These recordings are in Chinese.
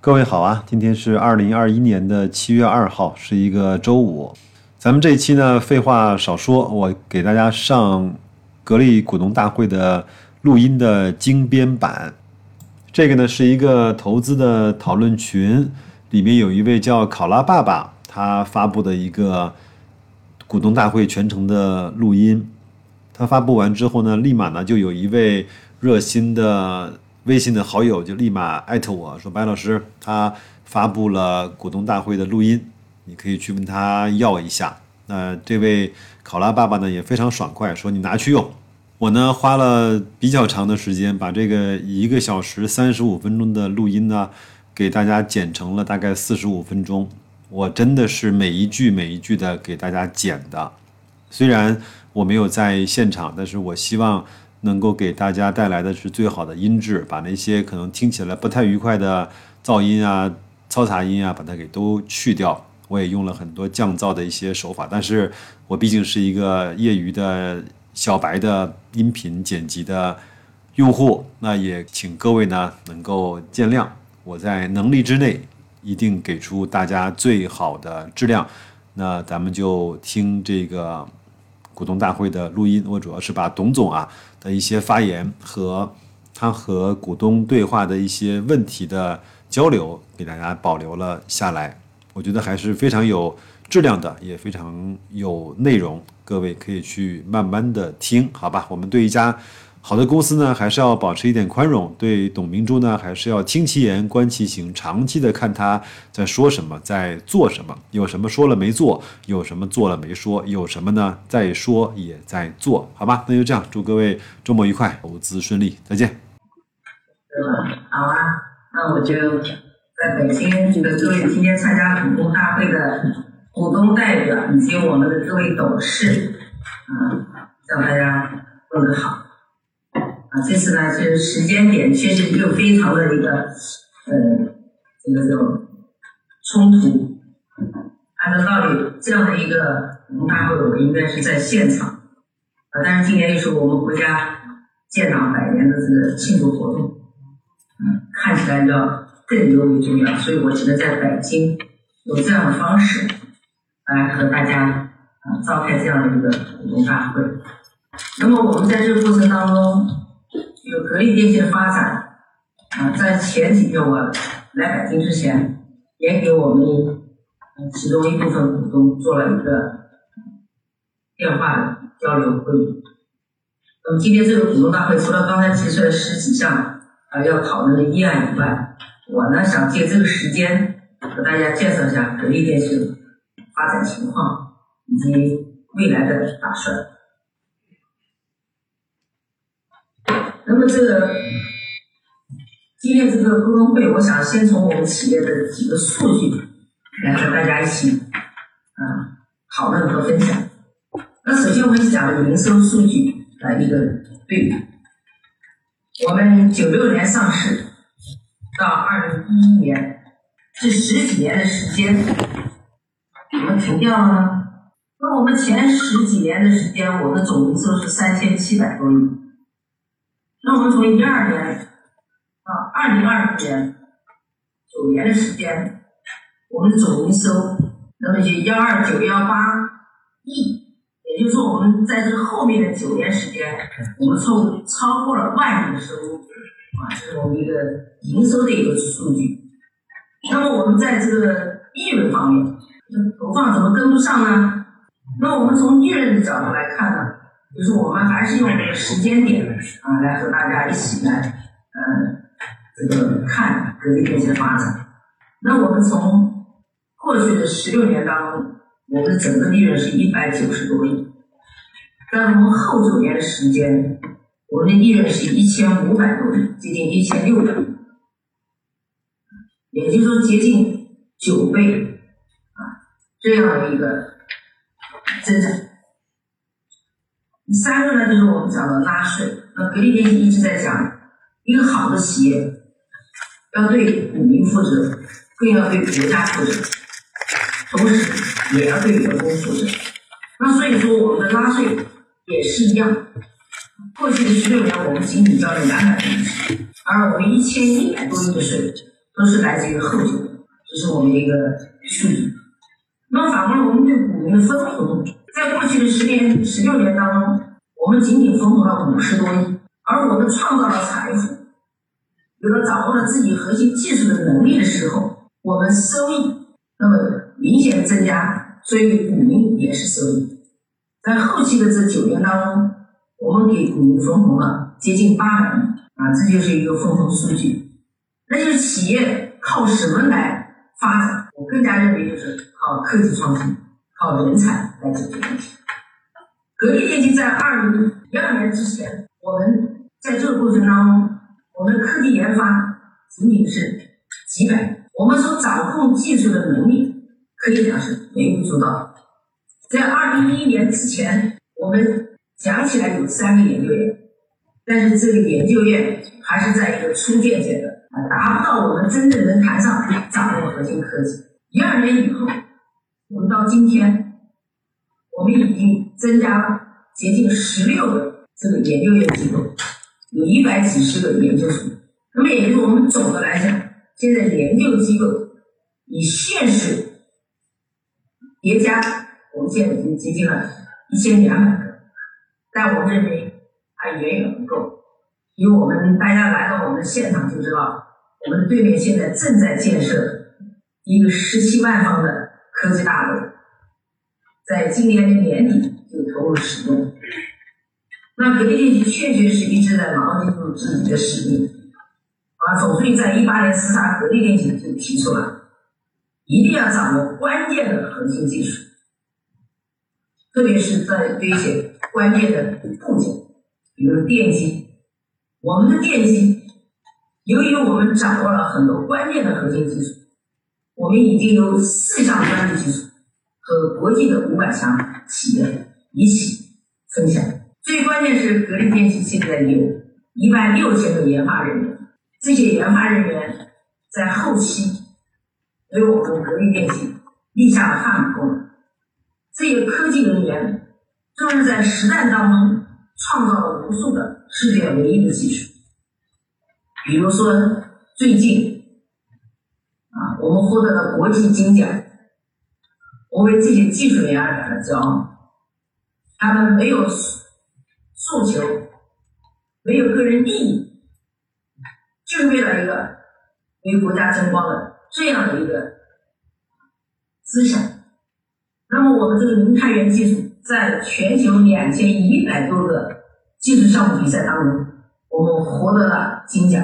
各位好啊，今天是二零二一年的七月二号，是一个周五。咱们这一期呢，废话少说，我给大家上格力股东大会的录音的精编版。这个呢是一个投资的讨论群，里面有一位叫考拉爸爸，他发布的一个股东大会全程的录音。他发布完之后呢，立马呢就有一位热心的。微信的好友就立马艾特我说：“白老师，他发布了股东大会的录音，你可以去问他要一下。”那这位考拉爸爸呢也非常爽快，说：“你拿去用。”我呢花了比较长的时间，把这个一个小时三十五分钟的录音呢，给大家剪成了大概四十五分钟。我真的是每一句每一句的给大家剪的，虽然我没有在现场，但是我希望。能够给大家带来的是最好的音质，把那些可能听起来不太愉快的噪音啊、嘈杂音啊，把它给都去掉。我也用了很多降噪的一些手法，但是我毕竟是一个业余的小白的音频剪辑的用户，那也请各位呢能够见谅。我在能力之内一定给出大家最好的质量。那咱们就听这个股东大会的录音，我主要是把董总啊。的一些发言和他和股东对话的一些问题的交流，给大家保留了下来。我觉得还是非常有质量的，也非常有内容。各位可以去慢慢的听，好吧？我们对一家。好的公司呢，还是要保持一点宽容；对董明珠呢，还是要听其言，观其行，长期的看他在说什么，在做什么，有什么说了没做，有什么做了没说，有什么呢在说也在做，好吧？那就这样，祝各位周末愉快，投资顺利，再见。嗯，好啊，那我就在北京这个各位今天参加股东大会的股东代表以及我们的各位董事，嗯，向大家问个好。啊，这次呢，就是时间点确实又非常的一个，呃，这个叫冲突。按照道理，这样的一个股东大会，我们应该是在现场。啊，但是今年又是我们国家建党百年的这个庆祝活动，嗯，看起来要更尤为重要，所以我只能在北京用这样的方式来和大家啊召开这样的一个股东大会。那么我们在这个过程当中。有格力电器的发展啊，在前几天我来北京之前，也给我们其中一部分股东做了一个电话交流会议。那么今天这个股东大会，除了刚才提出的十几项啊要讨论的议案以外，我呢想借这个时间和大家介绍一下格力电器发展情况以及未来的打算。那么这个今天这个沟通会，我想先从我们企业的几个数据来和大家一起啊讨论和分享。那首先我们讲营收数据的一个对比。我们九六年上市到二零一一年，这十几年的时间怎么停掉了呢？那我们前十几年的时间，我们的总营收是三千七百多亿。那我们从一二年到二零二零年九年的时间，我们的总营收那么就幺二九幺八亿，也就是说，我们在这后面的九年时间，我们超超过了万亿的收入，啊，这是我们一个营收的一个数据。那么我们在这个利润方面，投放怎么跟不上呢？那我们从利润的角度来看呢？就是我们还是用这个时间点啊，来和大家一起来，呃，这个看格力电器的发展。那我们从过去的十六年当中，我们的整个利润是一百九十多亿，但我们后九年的时间，我们的利润是一千五百多亿，接近一千六百亿，也就是说接近九倍啊这样的一个增长。第三个呢，就是我们讲的纳税。那格力电器一直在讲，一个好的企业要对股民负责，更要对国家负责，同时也要对员工负责。那所以说，我们的纳税也是一样。过去的十六年，我们仅仅交了两百多亿，而我们一千一百多亿的税都是来自于后者，这是我们一个数据。那反过来，我们对股民的分红，在过去的十年、十六年当中，我们仅仅分红了五十多亿，而我们创造了财富，有了掌握了自己核心技术的能力的时候，我们收益那么明显增加，所以股民也是收益。在后期的这九年当中，我们给股民分红了接近八百亿啊，这就是一个分红数据。那就是企业靠什么来发展？我更加认为就是靠科技创新、靠人才来解决问题。格力电器在二零一二年之前，我们在这个过程当中，我们的科技研发仅仅是几百，我们所掌控技术的能力可以讲是微不足道。在二零一一年之前，我们讲起来有三个研究院，但是这个研究院还是在一个初建阶段，啊，达不到我们真正能谈上掌握核心科技。一二年以后，我们到今天，我们已经增加了接近十六个这个研究院机构，有一百几十个研究所。那么也就是我们总的来讲，现在研究机构以现实叠加。我们现在已经接近了一千两百个，但我们认为还远远不够。因为我们大家来到我们的现场就知道，我们对面现在正在建设一个十七万方的科技大楼，在今年的年底就投入使用。那格力电器确确实一直在牢记住自己的使命。啊，总书记在一八年视察格力电器就提出了，一定要掌握关键的核心技术。特别是在对一些关键的部件，比如电机，我们的电机，由于我们掌握了很多关键的核心技术，我们已经有四项专利技术和国际的五百强企业一起分享。最关键是格力电器现在有一万六千个研发人员，这些研发人员在后期为我们格力电器立下了汗马功劳。这些科技人员都是在实战当中创造了无数的世界唯一的技术。比如说，最近啊，我们获得了国际金奖，我为这些技术人员感到骄傲。他们没有诉求，没有个人利益，就是为了一个为国家争光的这样的一个思想。那么我们这个零碳源技术，在全球两千一百多个技术项目比赛当中，我们获得了金奖。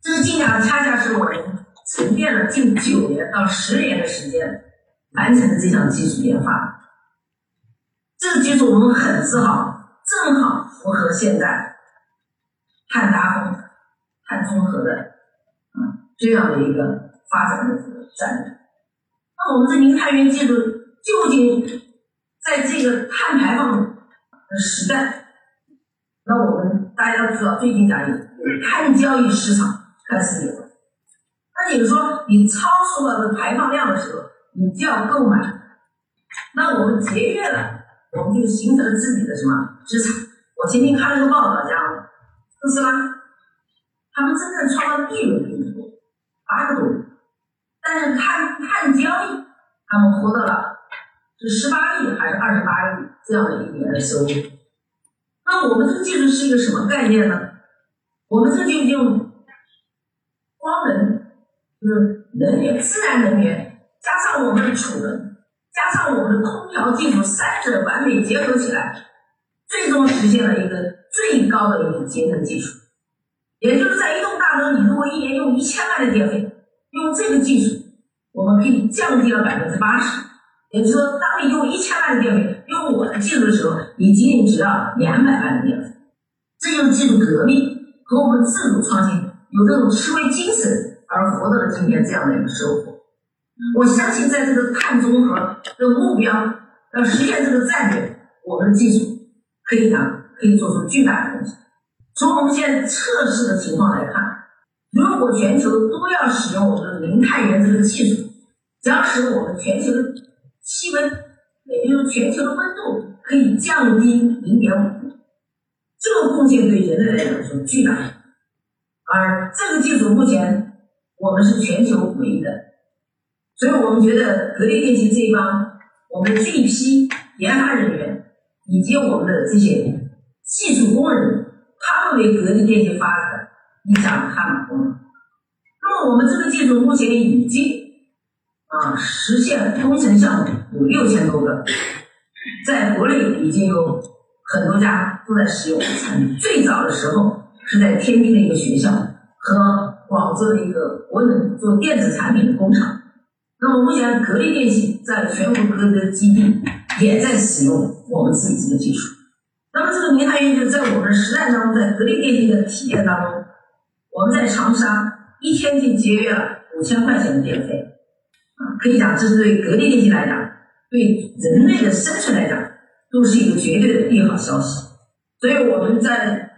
这个金奖恰恰是我们沉淀了近九年到十年的时间完成的这项技术研发。这个技术我们很自豪，正好符合现在碳达峰、碳中和的啊这样的一个发展的战略。那我们这零碳源技术究竟在这个碳排放的时代，那我们大家都知道，最近讲有碳交易市场开始有那你说你超出了这排放量的时候，你就要购买。那我们节约了，我们就形成了自己的什么资产？我今天看了个报道，讲特斯拉，他们真正创造利润并不多，八个多亿。但是碳碳交易，他们获得了是十八亿还是二十八亿这样的一年的收入？那我们这个技术是一个什么概念呢？我们这就用光能，就是能源、自然能源，加上我们的储能，加上我们的空调技术，三者完美结合起来，最终实现了一个最高的一个节能技术。也就是在一栋大楼，你如果一年用一千万的电费。用这个技术，我们可以降低了百分之八十。也就是说，当你用一千万的电费用我的技术的时候，你仅仅只要两百万的电费。这就是技术革命和我们自主创新有这种思维精神而获得了今天这样的一个收获。我相信，在这个碳中和的目标要实现这个战略，我们的技术可以讲可以做出巨大的贡献。从我们现在测试的情况来看。如果全球都要使用我们的零碳源这个技术，将使我们全球的气温，也就是全球的温度可以降低零点五度，这个贡献对人类来讲是巨大的。而这个技术目前我们是全球唯一的，所以我们觉得格力电器这一帮我们的这一批研发人员以及我们的这些技术工人，他们为格力电器发展立下汗马功劳。那么我们这个技术目前已经啊实现工程项目有六千多个，在国内已经有很多家都在使用产品。最早的时候是在天津的一个学校和广州的一个国能做电子产品的工厂。那么目前格力电器在全国各个基地也在使用我们自己这个技术。那么这个明台园就在我们实战当中，在格力电器的体验当中，我们在长沙一天就节约了五千块钱的电费。啊，可以讲这是对格力电器来讲，对人类的生存来讲，都是一个绝对的利好消息。所以我们在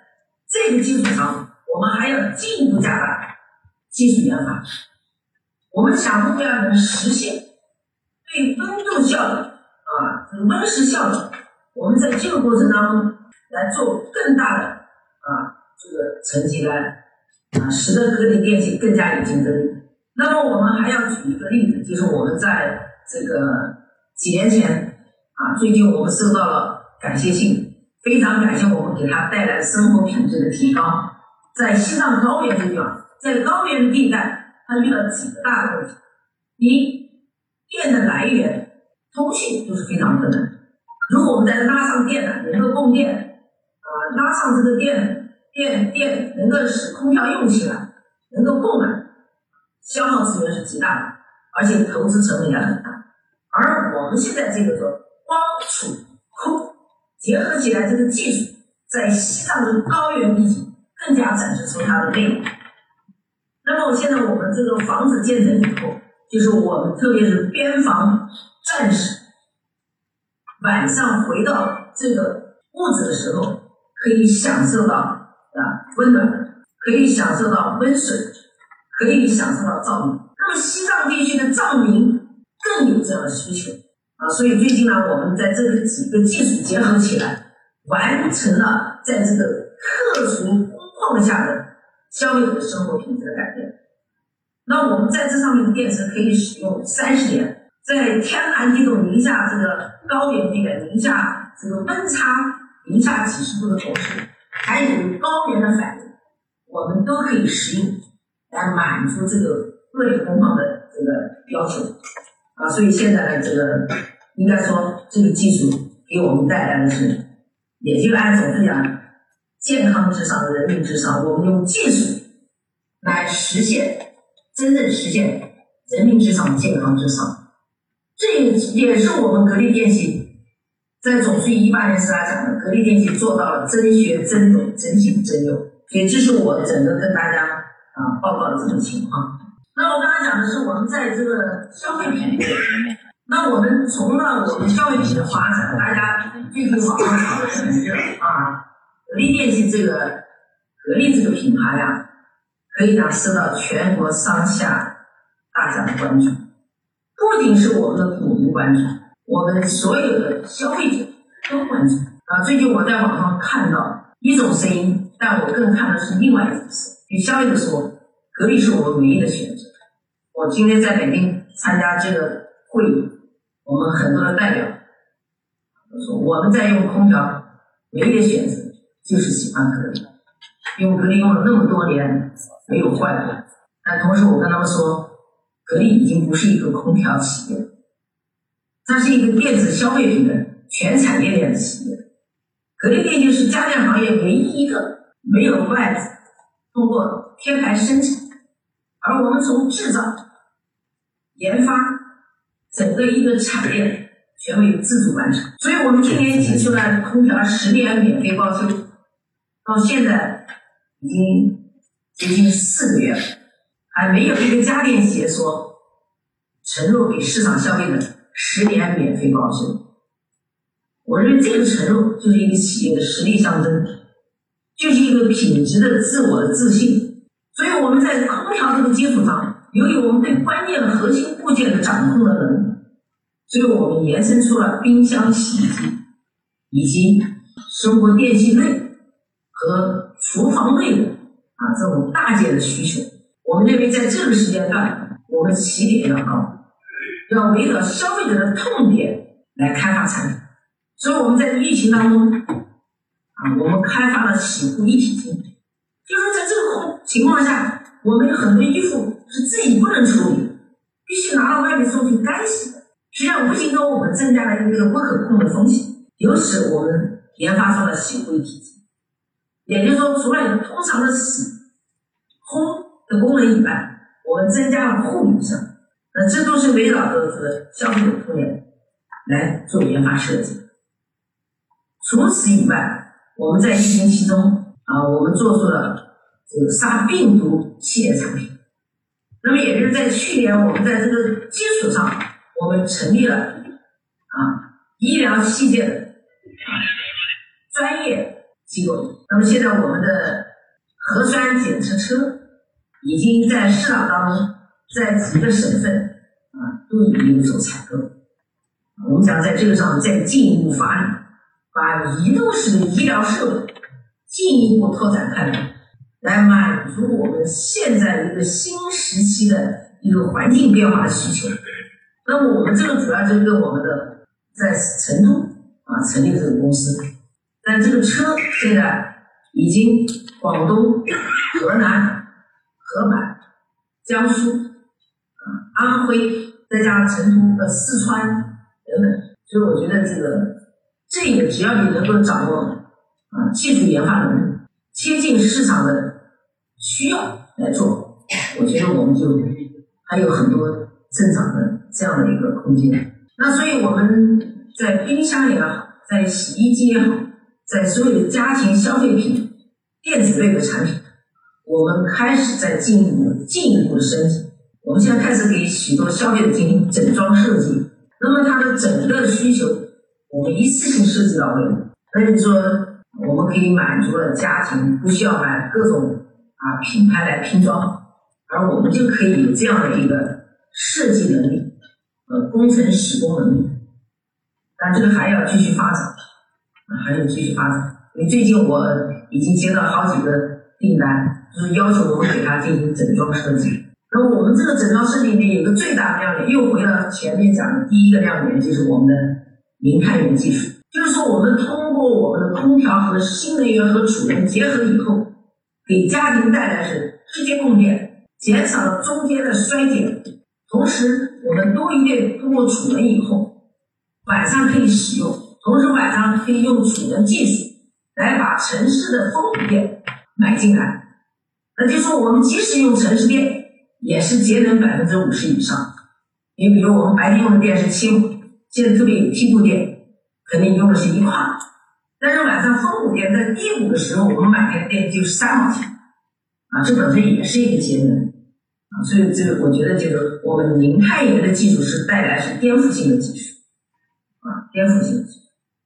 这个基础上，我们还要进一步加大技术研发。我们想目标能实现对温度效应啊，这个温室效应，我们在这个过程当中来做更大的啊这个成绩来啊，使得格力电器更加有竞争力。那么我们还要举一个例子，就是我们在这个几年前啊，最近我们收到了感谢信，非常感谢我们给他带来生活品质的提高。在西藏高原这地方，在高原地带，它遇到几个大的问题：一，电的来源、通信都是非常困难。如果我们在拉上电缆，能够供电啊，拉上这个电电电，能够使空调用起来，能够供暖。消耗资源是极大的，而且投资成本也很大。而我们现在这个说光储空结合起来，这个技术在西藏的高原地区更加展示出它的魅力。那么现在我们这个房子建成以后，就是我们特别是边防战士晚上回到这个屋子的时候，可以享受到啊温暖，可以享受到温水。可以享受到照明，那么西藏地区的照明更有这样的需求啊，所以最近呢，我们在这个几个技术结合起来，完成了在这个特殊工况下的消费者生活品质的改变。那我们在这上面的电池可以使用三十年，在天寒地冻、零下这个高原地带、零下这个温差零下几十度的同时，还有高原的反应，我们都可以使用。来满足这个恶劣工况的这个要求啊，所以现在呢，这个应该说这个技术给我们带来的是，也就按总是讲健康至上、人民至上，我们用技术来实现真正实现人民至上的、健康至上。这也是我们格力电器在总书记一八年时他讲的，格力电器做到了真学、真懂、真信、真用。所以这是我整个跟大家。啊，报告的这种情况。那我刚才讲的是我们在这个消费品，那我们从了我们消费品的发展，大家最近网上炒的很热啊，格力电器这个格力这个品牌呀，可以讲受到全国上下大家的关注，不仅是我们的股民关注，我们所有的消费者都关注啊。最近我在网上看到一种声音，但我更看的是另外一种声。与消费者说，格力是我们唯一的选择。我今天在北京参加这个会议，我们很多的代表都说，我们在用空调，唯一的选择就是喜欢格力，因为格力用了那么多年没有坏过。但同时我跟他们说，格力已经不是一个空调企业，它是一个电子消费品的全产业链的企业。格力电器是家电行业唯一一个没有外资。通过贴牌生产，而我们从制造、研发整个一个产业全为自主完成。所以我们今年提出了空调十年免费报修，到现在已经接近四个月了，还没有一个家电企业说承诺给市场消费者十年免费保修。我认为这个承诺就是一个企业的实力象征。就是一个品质的自我的自信，所以我们在空调这个基础上，由于我们对关键核心部件的掌控的能力，所以我们延伸出了冰箱、洗衣机以及生活电器类和厨房类的啊这种大件的需求，我们认为在这个时间段，我们起点要高，要围绕消费者的痛点来开发产品。所以我们在疫情当中，啊，我们开发了洗护一体机，就是说在这个情况下，我们有很多衣服是自己不能处理，必须拿到外面送去干洗。实际上无形中我们增加了一个不可控的风险，由此我们研发出了洗护一体机。也就是说，除了通常的洗、烘的功能以外，我们增加了护理上，那这都是围绕着这个消费者痛点来做研发设计。除此以外，我们在疫情期中啊，我们做出了这个杀病毒系列产品。那么，也就是在去年，我们在这个基础上，我们成立了啊医疗器械的专业机构。那么，现在我们的核酸检测车已经在市场当中，在几个省份啊都已经有所采购。我们想在这个上再进一步发力。把移动式的医疗设备进一步拓展开来，来满足我们现在一个新时期的一个环境变化的需求。那么我们这个主要就是我们的在成都啊成立这个公司，但这个车现在已经广东、河南、河北、江苏啊安徽，再加上成都呃四川等等，所以我觉得这个。这个只要你能够掌握啊技术研发能力，贴近市场的需要来做，我觉得我们就还有很多增长的这样的一个空间。那所以我们在冰箱也好，在洗衣机也好，在所有的家庭消费品、电子类的产品，我们开始在进一步进一步的升级。我们现在开始给许多消费者进行整装设计，那么它的整个需求。我们一次性设计到位，那就说，我们可以满足了家庭不需要买各种啊品牌来拼装，而我们就可以有这样的一个设计能力，呃，工程施工能力。但这个还要继续发展，还有继续发展。因为最近我已经接到好几个订单，就是要求我们给他进行整装设计。那我们这个整装设计里面有个最大的亮点，又回到前面讲的第一个亮点，就是我们的。零碳源技术，就是说，我们通过我们的空调和新能源和储能结合以后，给家庭带来是直接供电，减少了中间的衰减。同时，我们多一电通过储能以后，晚上可以使用，同时晚上可以用储能技术来把城市的风谷电买进来。那就说，我们即使用城市电，也是节能百分之五十以上。你比如，我们白天用的电是七五。现在特别有梯度电，肯定用的是一块，但是晚上峰谷电在低谷的时候，我们买的电就是三毛钱，啊，这本身也是一个节能，啊，所以这个我觉得这个我们宁泰源的技术是带来是颠覆性的技术，啊，颠覆性的技术，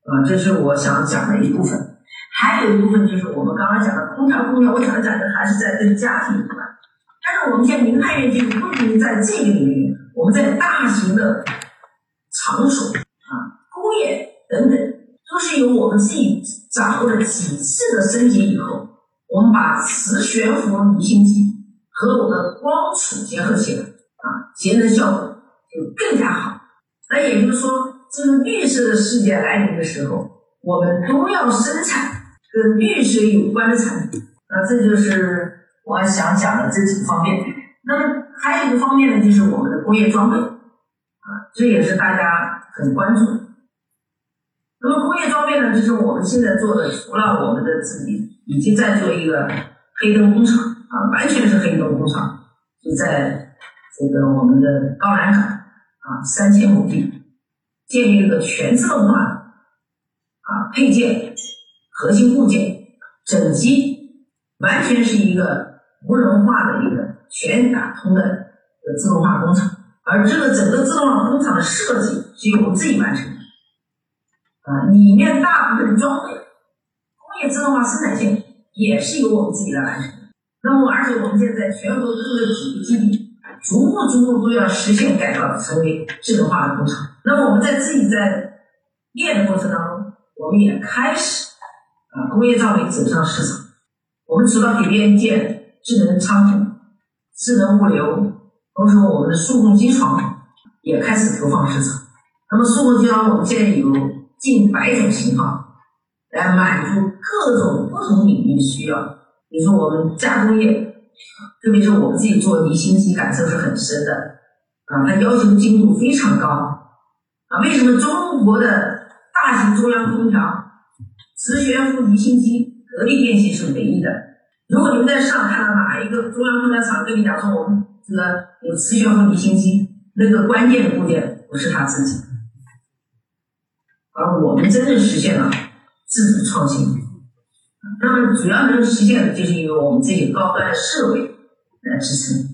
啊，这是我想讲的一部分，还有一部分就是我们刚刚讲的空调，空调我想讲的还是在跟家庭有关，但是我们现在零碳源技术不仅仅在这个领域，我们在大型的。场所啊，工业等等，都是由我们自己掌握了几次的升级以后，我们把磁悬浮离心机和我的光储结合起来，啊，节能效果就更加好。那也就是说，这个绿色的世界来临的时候，我们都要生产跟绿色有关的产品。那这就是我想讲的这几个方面。那么还有一个方面呢，就是我们的工业装备啊。这也是大家很关注的。那么工业装备呢，就是我们现在做的，除了我们的自己已经在做一个黑灯工厂啊，完全是黑灯工厂，就在这个我们的高栏岗啊三千亩地，建立一个全自动化啊配件、核心部件、整机，完全是一个无人化的一个全打通的一个自动化工厂。而这个整个自动化工厂的设计是由我们自己完成的，啊，里面大部分的装备、工业自动化生产线也是由我们自己来完成。那么，而且我们现在全国各个几个基地，逐步逐步都要实现改造，成为智能化的工厂。那么我们在自己在练的过程当中，我们也开始啊，工业装备走上市场。我们除了给别人建智能仓储、智能物流，同时我们的数控机床也开始投放市场。那么数控机床我们现在有近百种型号，来满足各种不同领域的需要。比如说我们加工业，特别是我们自己做离心机，感受是很深的啊，它要求精度非常高啊。为什么中国的大型中央空调、磁悬浮离心机，格力电器是唯一的？如果你们在上看到哪一个中央空调厂跟你讲说我们这个有磁悬浮离心机，那个关键部件不是他自己。而我们真正实现了自主创新，那么主要能实现的就是因为我们这些高端的设备来支撑。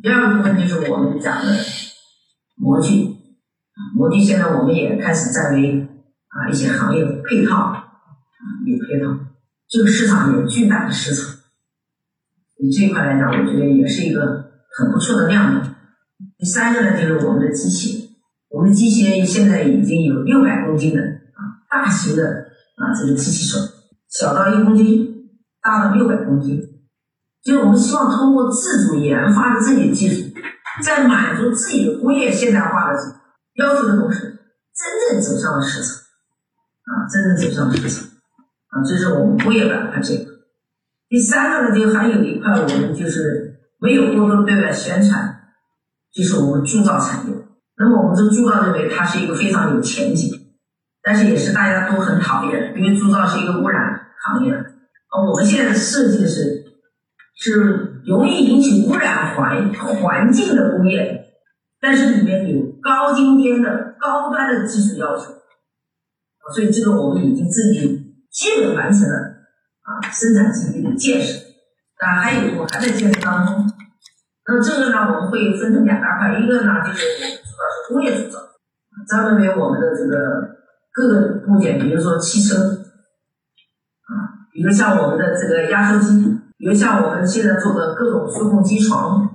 第二个部分就是我们讲的模具，模具现在我们也开始在为啊一些行业配套啊有配套，这个市场有巨大的市场。以这一块来讲，我觉得也是一个很不错的亮点。第三个呢，就是我们的机器。我们的机器人现在已经有六百公斤的啊，大型的啊这个机器手，小到一公斤，大到六百公斤。就是我们希望通过自主研发的这些技术，在满足自己的工业现代化的要求的同时，真正走上了市场，啊，真正走上了市场，啊，这是我们工业板块这个。第三个呢，就还有一块我们就是没有过多对外宣传，就是我们铸造产业。那么我们这铸造认为它是一个非常有前景，但是也是大家都很讨厌，因为铸造是一个污染行业。啊，我们现在设计的是是容易引起污染环环境的工业，但是里面有高精尖的高端的技术要求，所以这个我们已经自己基本完成了啊生产基地的建设，啊还有我还在建设当中。那这个呢，我们会分成两大块，一个呢就是我们主要是工业铸造，专门为我们的这个各个部件，比如说汽车，啊，比如像我们的这个压缩机，比如像我们现在做的各种数控机床，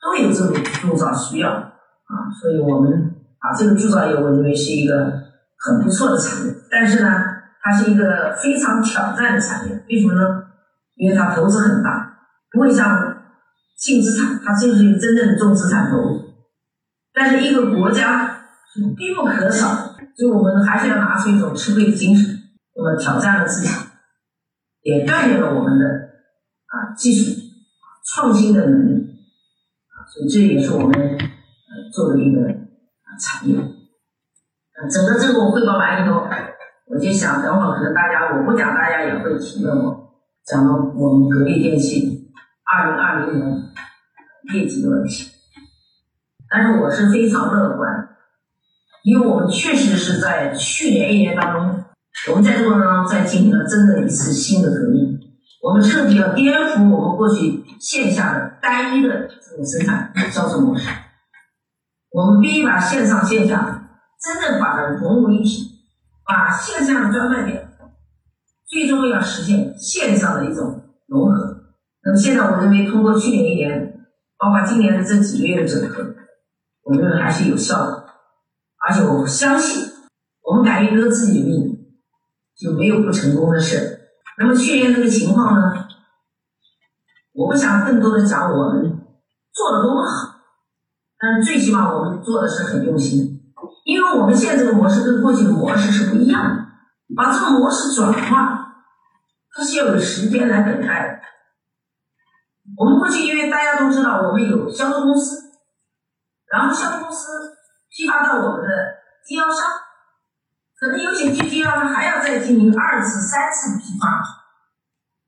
都有这种铸造需要，啊，所以我们啊这个铸造业我认为是一个很不错的产业，但是呢，它是一个非常挑战的产业，为什么呢？因为它投资很大，不会像。净资产，它就是一真正的重资产投入，但是一个国家是必不可少，所以我们还是要拿出一种吃亏的精神，那么挑战了自己，也锻炼了我们的啊技术创新的能力，啊，所以这也是我们呃做的一个啊产业。整个这个汇报完以后，我就想等会儿可能大家我不讲，大家也会提问我，讲到我们格力电器。二零二零年业绩的问题，但是我是非常乐观，因为我们确实是在去年一年当中，我们在这个过程当中在进行了真的一次新的革命，我们彻底要颠覆我们过去线下的单一的这种生产销售模式，我们必须把线上线下真正把它融为一体，把线下的专卖店最终要实现线上的一种融合。那么现在，我认为通过去年一年，包括今年的这几个月的整合，我认为还是有效的。而且我相信，我们敢于革自己的命，就没有不成功的事。那么去年这个情况呢，我不想更多的讲我们做的多么好，但是最起码我们做的是很用心，因为我们现在这个模式跟过去的模式是不一样的。把这个模式转化，它是要有时间来等待的。我们过去因为大家都知道，我们有销售公司，然后销售公司批发到我们的经销商，可能有些经经销商还要再进行二次、三次批发。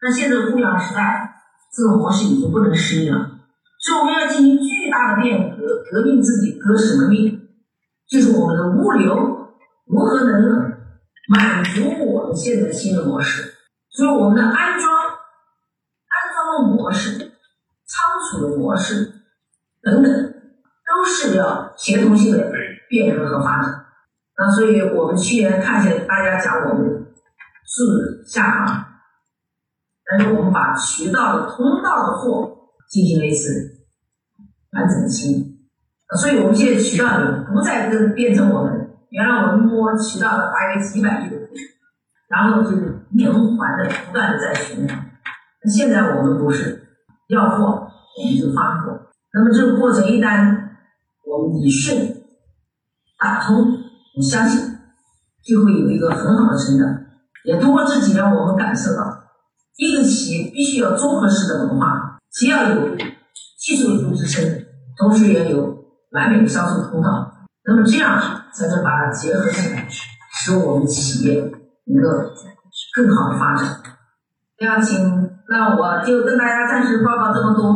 那现在的互联网时代，这个模式已经不能适应了，所以我们要进行巨大的变革，革革命自己，革什么命？就是我们的物流如何能满足我们现在新的模式？所以我们的安装、安装的模式。仓储的模式等等，都是要协同性的变革和发展。那所以我们去年看见大家讲我们是下行，但是我们把渠道的通道的货进行了一次完整的清理。所以我们现在渠道里不再跟变成我们原来我们摸渠道的大约几百亿的，然后就是连环的不断的在循环。那现在我们不是。要货我们就发货。那么这个过程一旦我们理顺打通，我相信就会有一个很好的成长。也通过这几年，我们感受到，一个企业必须要综合式的文化，既要有技术的支撑，同时也有完美的销售通道。那么这样才能把它结合起来，使我们企业能够更好的发展。那请，那我就跟大家暂时报告这么多。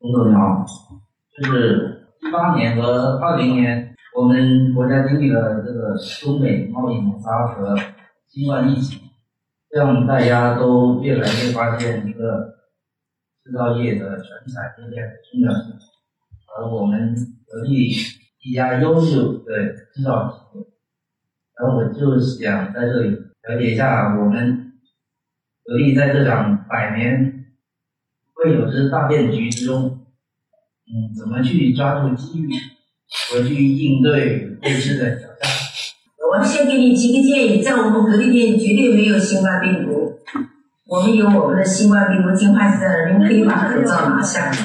洪总你好，就是一八年和二零年，我们国家经历了这个中美贸易摩擦和新冠疫情，让大家都越来越发现一个制造业的全产业链的重要性，而我们格力一家优秀的制造企业，然后我就想在这里了解一下我们格力在这场百年。未有之大变局之中，嗯，怎么去抓住机遇，和去应对未知的挑战？我先给你提个建议，在我们格力店绝对没有新冠病毒，我们有我们的新冠病毒净化器在那儿，你们可以把口罩拿下来。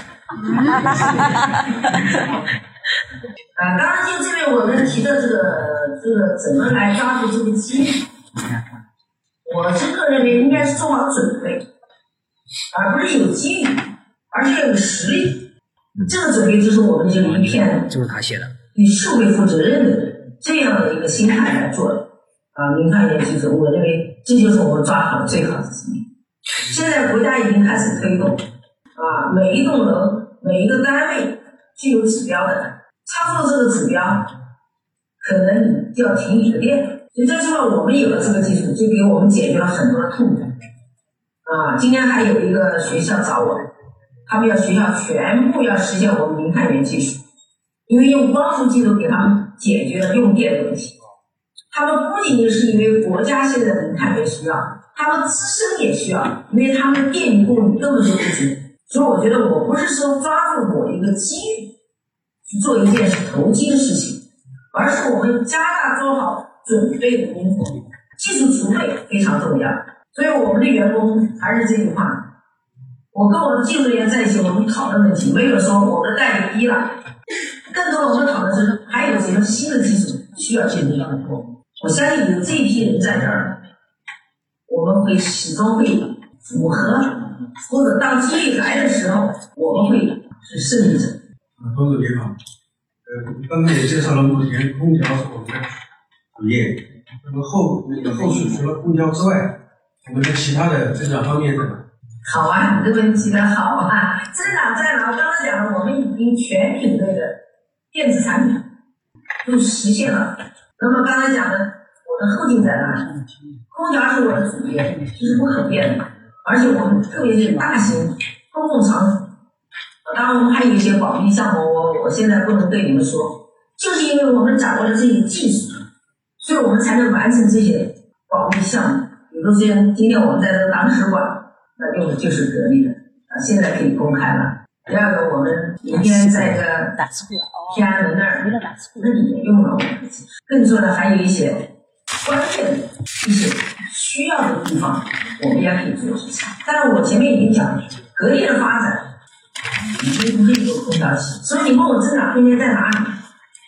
啊，刚刚就这位我们提的这个这个怎么来抓住这个机遇，我是个人认为应该是做好准备。而不是有机遇，而是要有实力。这个准备就是我们这一片，就是他写的，对社会负责任的这样的一个心态来做的。啊，您看一下，记者，我认为这就是我们抓好最好的机遇。现在国家已经开始推动，啊，每一栋楼、每一个单位具有指标的，超过这个指标，可能你就要停你的电。所以这时候，我们有了这个技术，就给我们解决了很多的痛点。啊，今天还有一个学校找我，他们要学校全部要实现我们零碳源技术，因为用光伏技术给他们解决了用电的问题。他们不仅仅是因为国家现在零碳源需要，他们自身也需要，因为他们的电力供应根本就不足。所以我觉得我不是说抓住某一个机遇去做一件是投机的事情，而是我们加大做好准备的功夫，技术储备非常重要。所以我们的员工还是这句话，我跟我们技术人员在一起，我们讨论问题，没有说我们的待遇低了，更多的我们讨论是还有什么新的技术需要去突破。我相信有这一批人在这儿，我们会始终会符合，或者当机遇来的时候，我们会是胜利者。啊，董总你好，呃，刚刚也介绍了目前空调是我们的主业，那么后那个后续除了空调之外。我们的其他的增长方面呢？好啊，你这个问题的好啊！增长在哪？我刚才讲了，我们已经全品类的电子产品都实现了。那么刚才讲的，我的后劲在哪？空调是我的主业，这是不可变的。而且我们特别是大型公共场所，当然我们还有一些保密项目，我我现在不能对你们说，就是因为我们掌握了这些技术，所以我们才能完成这些保密项目。比如说，今天我们在这个党史馆，那用的就是格力的啊，现在可以公开了。第二个，我们明天在这个天安门那儿，那里也用了我们的技术。更重要的还有一些关键的一些需要的地方，我们也可以做事情。但是我前面已经讲了，格力的发展已经不是一个空调企业，所以你问我增长空间在哪里？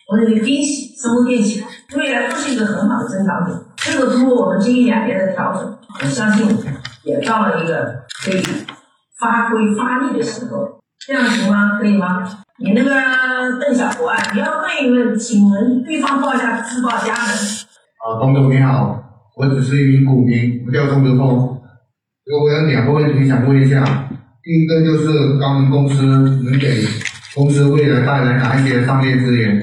我认为冰洗、生活电器未来都是一个很好的增长点。这个通过我们这一两年的调整，我相信也到了一个可以发挥发力的时候。这样行吗？可以吗？你那个邓小国啊，你要问一问，请问对方报一下自报家门。啊，董总你好，我只是一名股民，我叫钟德峰。我有两个问题想问一下，第一个就是高能公司能给公司未来带来哪一些商业资源？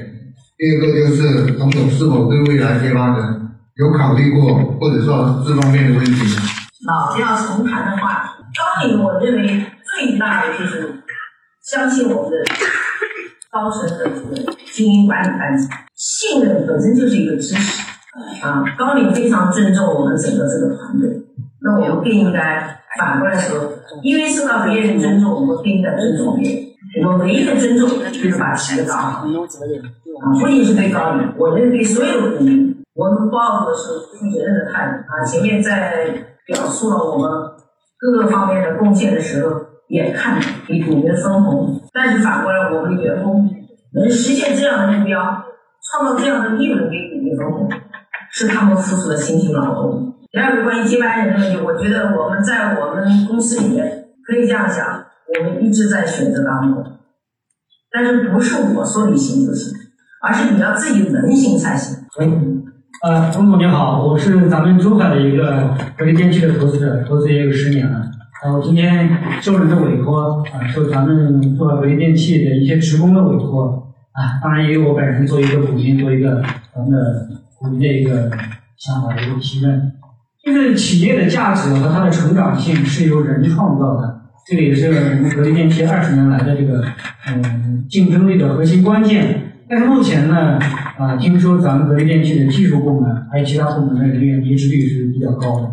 第二个就是董总是否对未来接班人？有考虑过，或者说这方面的问题吗？老调重弹的话题，高领我认为最大的就是相信我们的 高层的这个经营管理班子，信任本身就是一个知识啊。高领非常尊重我们整个这个团队，那我们更应该反过来说，因为受到别人尊重，我们更应该尊重别人。我们唯一的尊重就是把企业搞好啊，不仅是对高领，我认为对所有的股民。我们抱着的是负责任的态度啊！前面在表述了我们各个方面的贡献的时候，也看给股民分红，但是反过来我们的员工能实现这样的目标，创造这样的利润给股民分红，是他们付出的辛勤劳动。第二个关于接班人的问题，我觉得我们在我们公司里面可以这样想，我们一直在选择当中，但是不是我说你行就行，而是你要自己能行才行。喂，呃，冯总您好，我是咱们珠海的一个格力电器的投资者，投资也有十年了。呃，我今天受人的委托，啊、受咱们珠海格力电器的一些职工的委托，啊，当然也有我本人做一个股民，做一个咱们的我们的一个想法的一个提问。就是企业的价值和它的成长性是由人创造的，这个也是我们格力电器二十年来的这个嗯竞争力的核心关键。但是目前呢，啊，听说咱们格力电器的技术部门还有其他部门的人员离职率是比较高的。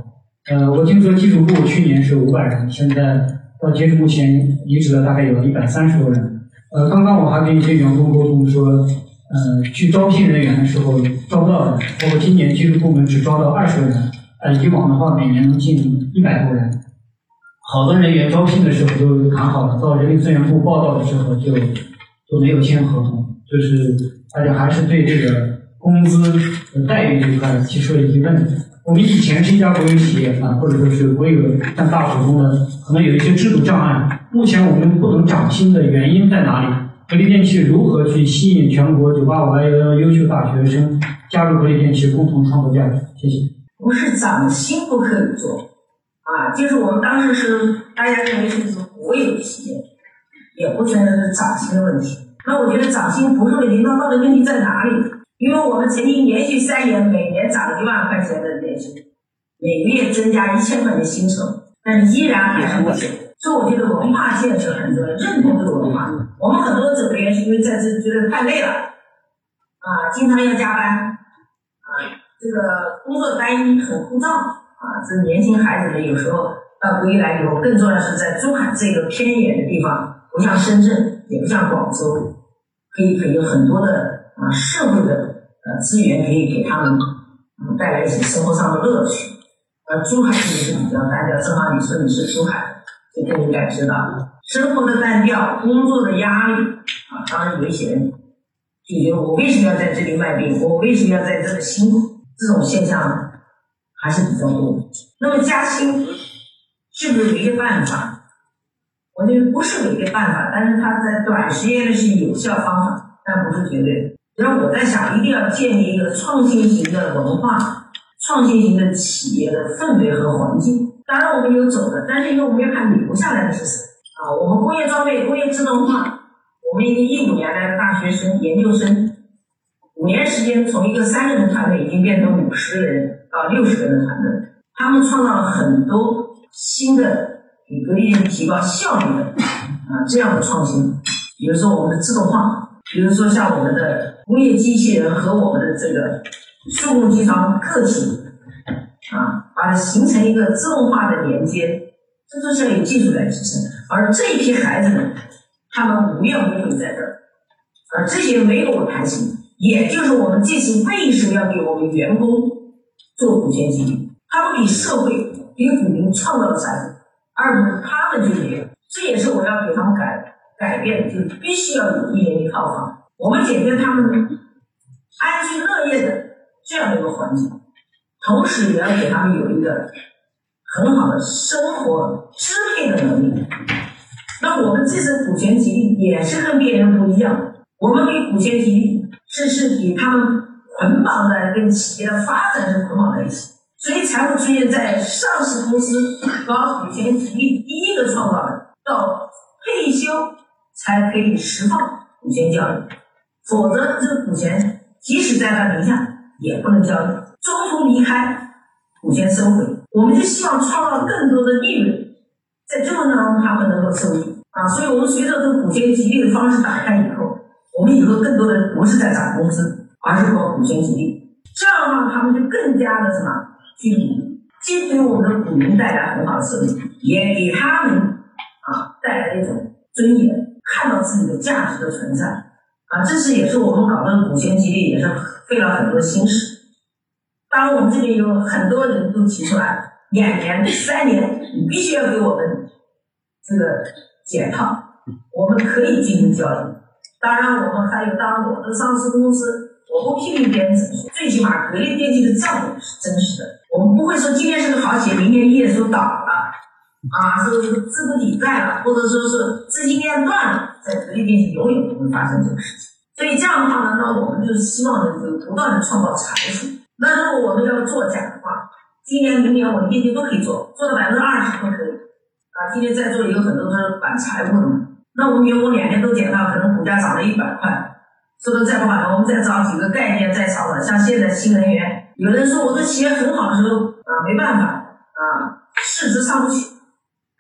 呃，我听说技术部去年是五百人，现在到截止目前离职了大概有一百三十多人。呃，刚刚我还跟一些员工沟通说，呃，去招聘人员的时候招不到人，包括今年技术部门只招到二十个人，呃，以往的话每年能进一百多人。好多人员招聘的时候就谈好了，到人力资源部报道的时候就就没有签合同，就是大家还是对这个工资和待遇这一块提出了疑问。我们以前是一家国有企业啊，或者说是国有占大股东的，可能有一些制度障碍。目前我们不能涨薪的原因在哪里？格力电器如何去吸引全国九八五、二幺幺优秀大学生加入格力电器，共同创造价值？谢谢。不是涨薪不可以做，啊，就是我们当时是大家认为是是国有企业，也不全是涨薪的问题。那我觉得涨薪不是问题，那到底问题在哪里？因为我们曾经连续三年每年涨一万块钱的年薪，每个月增加一千块钱薪酬，但是依然还是不行。所以我觉得文化建设很重要，认同这个文化。我们很多走的原因是因为在这觉得太累了，啊，经常要加班，啊，这个工作单一很枯燥啊，这年轻孩子们有时候到国一来以后，更重要是在珠海这个偏远的地方，不像深圳，也不像广州，可以可以有很多的啊社会的呃资源可以给他们嗯带来一些生活上的乐趣。而珠海这个是比较单调，正好你说你是珠海，就可以感知到，生活的单调，工作的压力啊，当然有一些人就觉得我为什么要在这里卖命，我为什么要在这里辛苦？这种现象还是比较多。那么加薪是不是唯一的办法？我觉得不是唯一的办法，但是它在短时间内是有效方法，但不是绝对。然后我在想，一定要建立一个创新型的文化、创新型的企业的氛围和环境。当然，我们有走的，但是因为我们要看留下来的是谁啊。我们工业装备、工业自动化，我们一个一五年来的大学生、研究生。五年时间，从一个三个人团队已经变成五十个人到六十个人团队，他们创造了很多新的给格力提高效率的啊这样的创新。比如说我们的自动化，比如说像我们的工业机器人和我们的这个数控机床个体啊，把它形成一个自动化的连接，这都是要有技术来支撑。而这一批孩子呢，他们无怨无悔在这儿，而这些没有我谈心。也就是我们这次为什么要给我们员工做股权激励？他们给社会、给股民创造了财富，而不是他们就没有。这也是我要给他们改改变，就必须要有一人一套房，我们解决他们安居乐业的这样的一个环境，同时也要给他们有一个很好的生活支配的能力。那我们这次股权激励也是跟别人不一样，我们给股权激励。是是给他们捆绑在跟企业的发展是捆绑在一起，所以才会出现在上市公司搞股权激励第一个创造的，到退休才可以释放股权交易，否则这个股权即使在他名下也不能交易，中途离开股权收回。我们就希望创造更多的利润，在这个当中他们能够受益啊，所以我们随着这个股权激励的方式打开以后。我们以后更多的人不是在涨工资，而是搞股权激励。这样的话，他们就更加的什么去努力，既给我们的股民带来很好的收益，也给他们啊带来一种尊严，看到自己的价值的存在啊。这是也是我们搞这个股权激励，也是费了很多心思。当然，我们这边有很多人都提出来，两年、三年，你必须要给我们这个解套，我们可以进行交易。当然，我们还有当我的上市公司，我不批评别人怎么说，最起码格力电器的账本是真实的。我们不会说今天是个好企业，明天业说倒了，啊，是资不抵债了，或者说是资金链断了，在格力电器永远不会发生这个事情。所以这样的话呢，那我们就希望呢，就不断的创造财富。那如果我们要做假的话，今年、明年我们业绩都可以做，做到百分之二十都可以。啊，今天在座有很多都是管财务的嘛，那我们员工两年都减到，可能股价涨了一百块，说的再不好，我们再找几个概念再炒炒，像现在新能源，有人说我的企业很好的时候啊，没办法啊，市值上不去，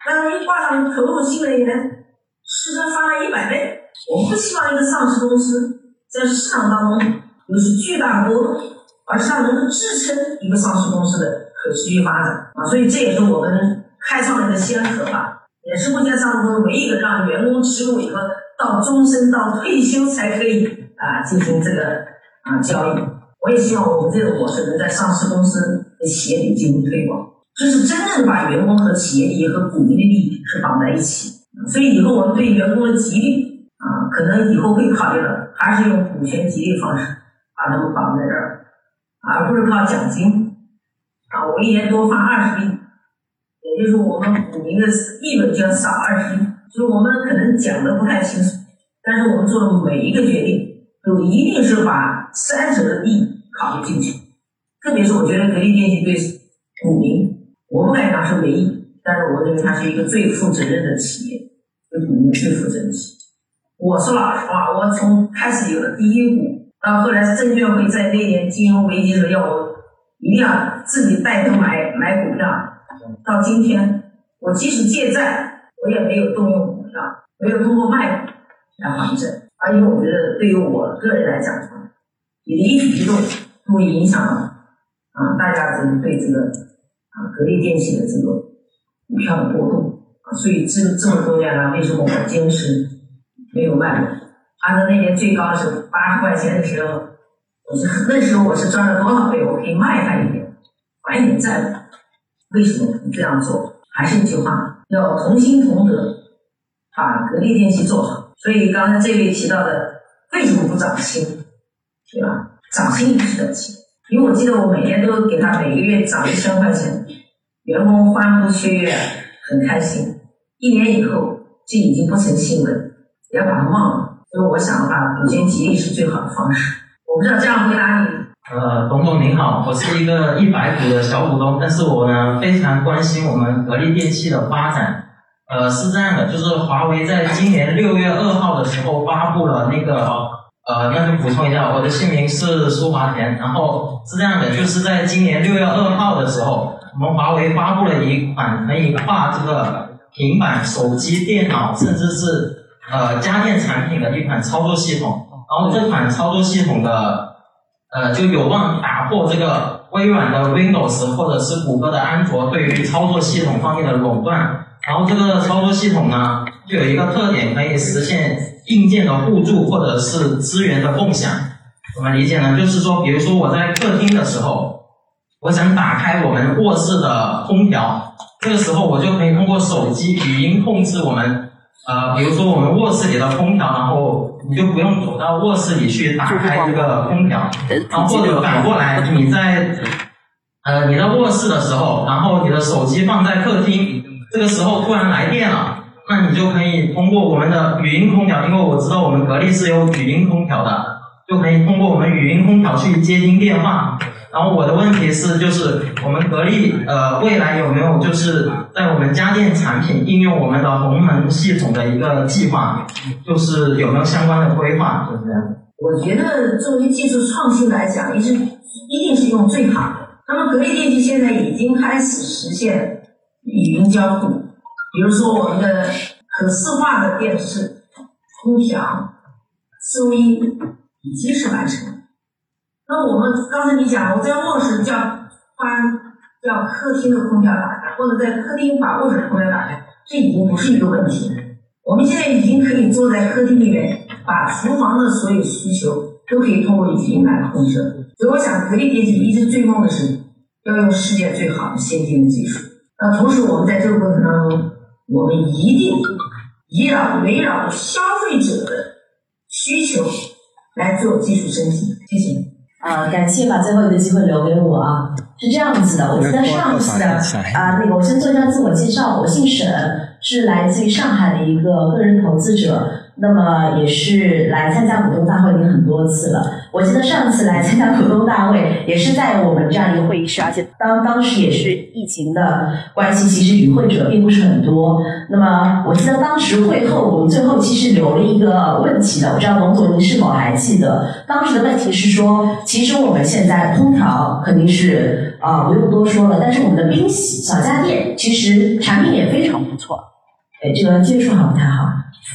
但是一挂上投入新能源，市值翻了一百倍。我们不希望一个上市公司在市场当中有巨大波动，而是它能够支撑一个上市公司的可持续发展啊，所以这也是我们开创了一个先河吧，也是目前上市公司唯一一个让员工持股以后到终身到退休才可以啊进行这个啊交易。我也希望我们这个模式能在上市公司的企业里进行推广，就是真正把员工和企业利益和股民的利益是绑在一起。所以以后我们对员工的激励。啊，可能以后会考虑的，还是用股权激励方式把他们绑在这儿，而不是靠奖金。啊，我一年多发二十亿，也就是我们股民的利润就要少二十亿，所以我们可能讲的不太清楚。但是我们做的每一个决定，都一定是把三者的利益考虑进去。特别是我觉得格力电器对股民，我不敢讲是唯一，但是我认为它是一个最负责任的企业，对股民最负责任的企业。我说老实话，我从开始有了第一股，到后来证监会在那年金融危机的时候要我一定要自己带头买买股票，到今天我即使借债，我也没有动用股票，没有通过卖来还债。而且我觉得对于我个人来讲，你的一举一动都会影响到啊大家这个对这个啊格力电器的这个股票的波动啊，所以这这么多年来，为什么我坚持？没有卖，按照那年最高的时候八十块钱的时候，我是那时候我是赚了多少倍？我可以卖他一点，还一点债。为什么不这样做？还是一句话，要同心同德，把格力电器做好。所以刚才这位提到的，为什么不涨薪？对吧？涨薪也是要钱，因为我记得我每年都给他每个月涨一千块钱，员工欢呼雀跃，很开心。一年以后，这已经不成新闻。不要把它忘了，所以我想的话，股权激励是最好的方式。我不知道这样回答你。呃，董总您好，我是一个一百股的小股东，但是我呢非常关心我们格力电器的发展。呃，是这样的，就是华为在今年六月二号的时候发布了那个，呃，那就补充一下，我的姓名是苏华田。然后是这样的，就是在今年六月二号的时候，我们华为发布了一款可以跨这个平板、手机、电脑，甚至是呃，家电产品的一款操作系统，然后这款操作系统的呃就有望打破这个微软的 Windows 或者是谷歌的安卓对于操作系统方面的垄断。然后这个操作系统呢，就有一个特点，可以实现硬件的互助或者是资源的共享。怎么理解呢？就是说，比如说我在客厅的时候，我想打开我们卧室的空调，这个时候我就可以通过手机语音控制我们。呃，比如说我们卧室里的空调，然后你就不用走到卧室里去打开这个空调，然后或者反过来，你在呃你的卧室的时候，然后你的手机放在客厅，这个时候突然来电了，那你就可以通过我们的语音空调，因为我知道我们格力是有语音空调的，就可以通过我们语音空调去接听电话。然后我的问题是，就是我们格力呃未来有没有就是在我们家电产品应用我们的鸿蒙系统的一个计划，就是有没有相关的规划？就是这样。我觉得作为技术创新来讲，一是一定是用最好的。那么格力电器现在已经开始实现语音交互，比如说我们的可视化的电视、空调、收音已经是完成了。那我们刚才你讲，我在卧室叫关，叫客厅的空调打开，或者在客厅把卧室的空调打开，这已经不是一个问题了。我们现在已经可以坐在客厅里面，把厨房的所有需求都可以通过语音来控制。所以我想，格力电器一直追梦的是要用世界最好的先进的技术。那同时，我们在这个过程当中我们一定围绕围绕消费者的需求来做技术升级。谢谢。呃，感谢把最后一个机会留给我啊。是这样子的，我记得上次的啊，那个我先做一下自我介绍，我姓沈，是来自于上海的一个个人投资者。那么也是来参加股东大会已经很多次了。我记得上次来参加股东大会也是在我们这样一个会议室，而且当当时也是疫情的关系，其实与会者并不是很多。那么我记得当时会后我们最后其实留了一个问题的，我不知道董总您是否还记得？当时的问题是说，其实我们现在空调肯定是啊不用多说了，但是我们的冰洗小家电其实产品也非常不错。哎，这个接触好不太好。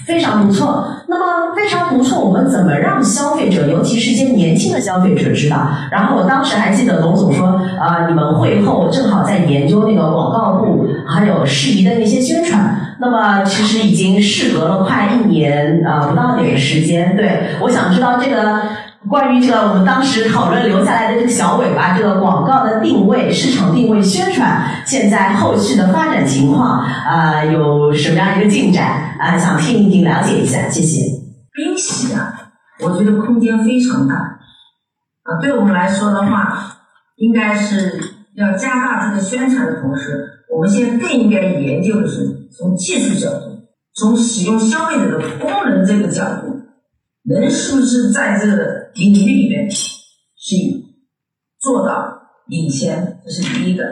非常不错，那么非常不错，我们怎么让消费者，尤其是一些年轻的消费者知道？然后我当时还记得董总说，啊，你们会后正好在研究那个广告部，还有适宜的那些宣传。那么其实已经事隔了快一年呃不到点时间，对，我想知道这个。关于这个，我们当时讨论留下来的这个小尾巴，这个广告的定位、市场定位、宣传，现在后续的发展情况啊，有什么样一个进展啊？想听一听，了解一下，谢谢。冰洗啊，我觉得空间非常大啊。对我们来说的话，应该是要加大这个宣传的同时，我们现在更应该研究的是从技术角度，从使用消费者的功能这个角度。人是不是在这个领域里面是做到领先？这是第一个。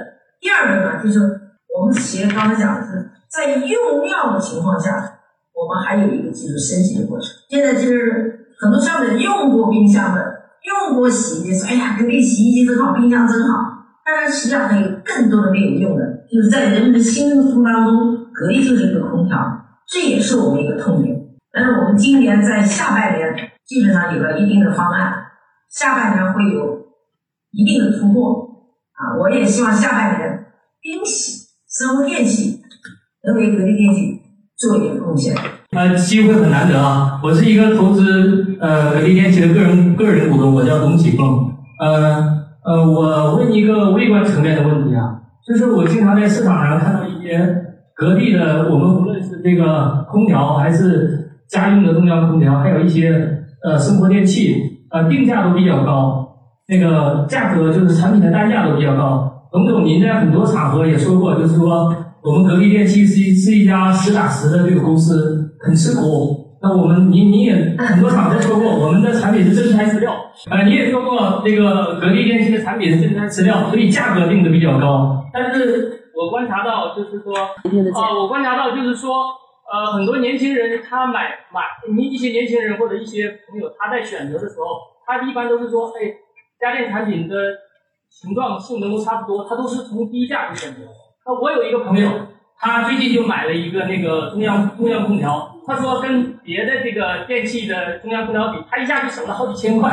第二个呢，就是我们企业刚才讲的是在用料的情况下，我们还有一个技术升级的过程。现在就是很多消费者用过冰箱的，用过洗衣机，说：“哎呀，格力洗衣机真好，冰箱真好。”但是实际上还有更多的没有用的，就是在人们的心目当中，格力就是一个空调，这也是我们一个痛点。但是我们今年在下半年基本上有了一定的方案，下半年会有一定的突破啊！我也希望下半年冰洗、生物电器能为格力电器做一点贡献。呃，机会很难得啊！我是一个投资呃格力电器的个人个人股东，我叫董启峰。呃呃，我问一个微观层面的问题啊，就是我经常在市场上看到一些格力的，我们无论是这个空调还是家用的中央空调，还有一些呃生活电器，呃定价都比较高，那个价格就是产品的单价都比较高。董总，您在很多场合也说过，就是说我们格力电器是一是一家实打实的这个公司，很吃苦。那我们您您也很多场合说过，我们的产品是真材实料。呃，你也说过那个格力电器的产品是真材实料，所以价格定的比较高。但是我观察到，就是说，啊，我观察到就是说。呃，很多年轻人他买买，你一些年轻人或者一些朋友，他在选择的时候，他一般都是说，哎，家电产品的形状、性能都差不多，他都是从低价去选择。那我有一个朋友，他最近就买了一个那个中央中央空调，他说跟别的这个电器的中央空调比，他一下就省了好几千块。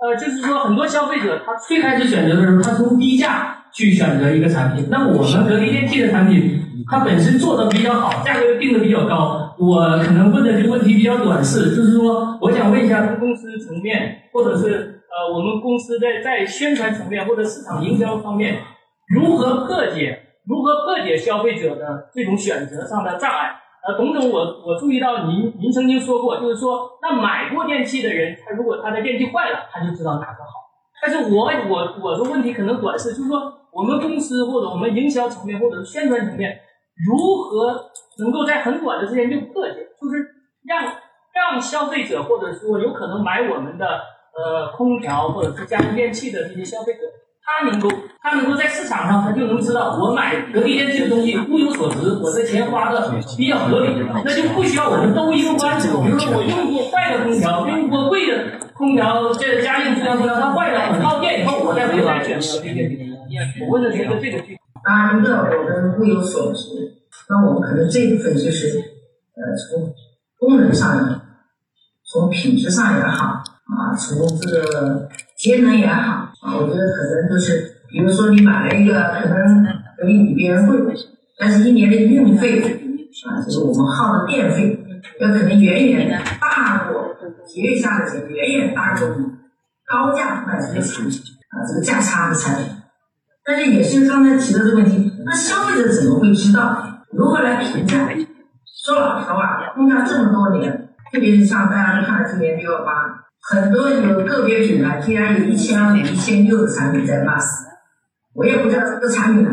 呃，就是说很多消费者他最开始选择的时候，他从低价去选择一个产品。那我们格力电器的产品。它本身做的比较好，价格定的比较高。我可能问的这个问题比较短视，就是说，我想问一下，从公司层面，或者是呃，我们公司在在宣传层面或者市场营销方面，如何破解，如何破解消费者的这种选择上的障碍？呃，董总，我我注意到您您曾经说过，就是说，那买过电器的人，他如果他的电器坏了，他就知道哪个好。但是我我我的问题可能短视，就是说，我们公司或者我们营销层面或者是宣传层面。如何能够在很短的时间就破解，就是让让消费者或者说有可能买我们的呃空调或者是家用电器的这些消费者，他能够他能够在市场上他就能知道我买格力电器的东西物有所值，我的钱花的比较合理，那就不需要我们兜一个弯子。比如说我用过坏的空调，用过贵的空调，这家用中央空调它坏了很耗电以后，我再回来选择这个。我问的是一个这个当然，一个我们物有所值，那我们可能这部分就是，呃，从功能上也好，从品质上也好，啊，从这个节能也好，啊，我觉得可能都是，比如说你买了一个可能可以比别人贵，但是一年的运费，啊，就是我们耗的电费，要可能远远大过节约下的钱，远远大过你高价买这个产品，啊，这个价差的产品。但是也是刚才提到的问题，那消费者怎么会知道如何来评价？说老实话，空调这么多年，特别是像大家都看了今年六幺八，很多有个别品牌竟然有一千二、一千六的产品在骂死，我也不知道这个产品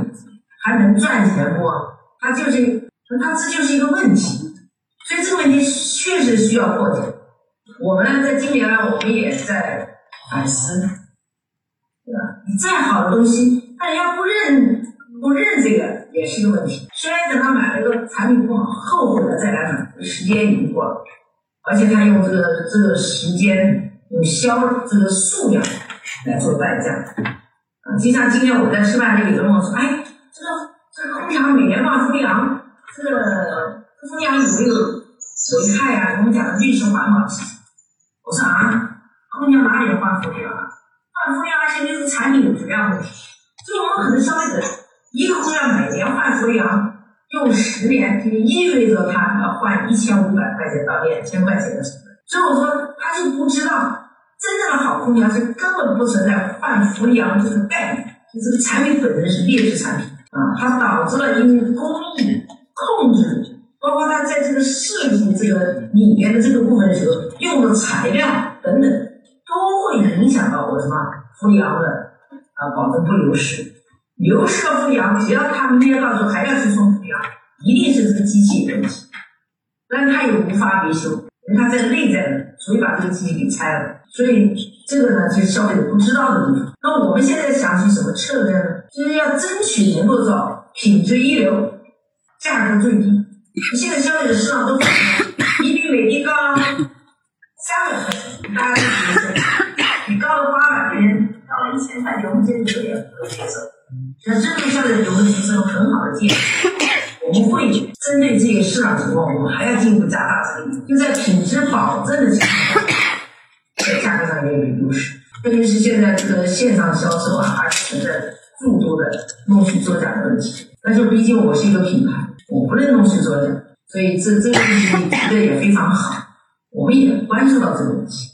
还能赚钱不？它就是，它这就是一个问题，所以这个问题确实需要破解。我们呢，在今年呢，我们也在反思，对吧？你再好的东西，大家不认不认这个也是个问题。虽然等他买了个产品不好，后悔了再来买，时间已经过了，而且他用这个这个时间用销这个数量来做代价。啊，就像今天我在吃饭里，有人问我说：“哎，这个这个空调每年换氟利昂，这个氟利昂有没有危害呀？我们讲的绿色环保。”我说啊，空调哪里有换氟利昂？换氟利昂而且就是产品质量问题。所以我们很多消费者，一个空调每年换氟利昂用十年，就意味着他要换一千五百块钱到两千块钱的成本。所以我说，他就不知道真正的好空调是根本不存在换氟利昂这个概念，就这个产品本身是劣质产品啊，它导致了因为工艺控制。包括它在这个设计这个里面的这个部分的时候，用的材料等等，都会影响到我什么氟利昂的啊，保证不流失。流失了氟利昂，只要他们捏到时候还要去送氟利昂，一定是这个机器有问题。但是它也无法维修，因为它在内在的，所以把这个机器给拆了。所以这个呢，就是消费者不知道的地方。那我们现在想起什么策略呢？就是要争取能够找品质一流、价格最低。现在消费者市场都一比美的高三百块钱，大家都接受；你高了八百，到了一千块钱，我们这里有点不能接受。那针对消费者，我们提出了很好的建议，我们会针对这个市场情况，我们还要进一步加大这个力度，就在品质保证的情况下，在价格上也有优势。特别是现在这个线上销售啊，还存在诸多的弄虚作假的问题。但是毕竟我是一个品牌。我不能弄虚作假，所以这这个问题提的也非常好，我们也关注到这个问题，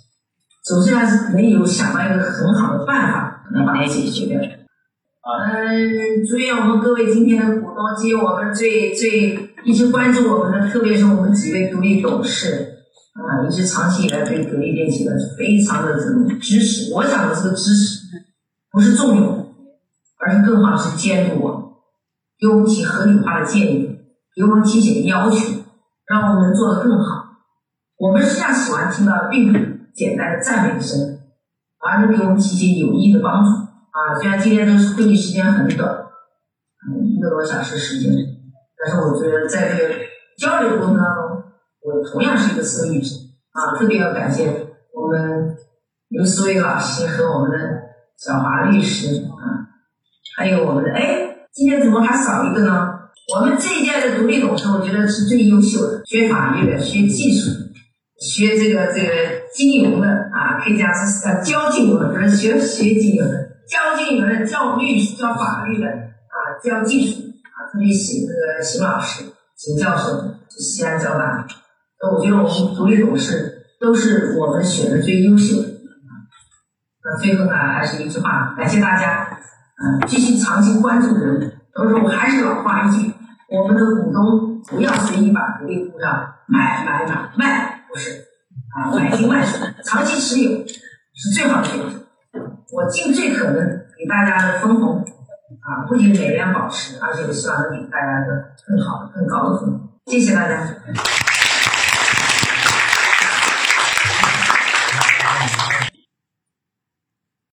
总是还是能有想到一个很好的办法能把它解决掉。嗯，祝愿我们各位今天的股东及我们最最一直关注我们的，特别是我们几位独立董事啊，一直长期以来对格力电器的非常的这种支持。我讲的这个支持，不是纵容，而是更好的是监督我，给我们提合理化的建议。给我们提醒要求，让我们做得更好。我们实际上喜欢听到并不简单的赞美一声，而是给我们提些有益的帮助。啊，虽然今天的会议时间很短，嗯，一个多小时时间，但是我觉得在这个交流过程当中，我同样是一个受益者。啊，特别要感谢我们刘思维老师和我们的小华律师啊，还有我们的哎，今天怎么还少一个呢？我们这一届的独立董事，我觉得是最优秀的，学法律的，学技术，学这个这个金融的啊，可以讲是呃教金融的，不是学学金融的，教金融的，教律师，教法律的啊，教技术啊，特别邢这个邢老师，邢教授，西安交大，那我觉得我们独立董事都是我们选的最优秀的。那最后呢，还是一句话，感谢大家，嗯，继续长期关注人。都是我还是老话一句，我们的股东不要随意把独立股票买买买卖，不是啊，买进卖出，长期持有是最好的选择。我尽最可能给大家的分红啊，不仅每年保持，而且我希望能给大家一个更好的、更高的分红。谢谢大家。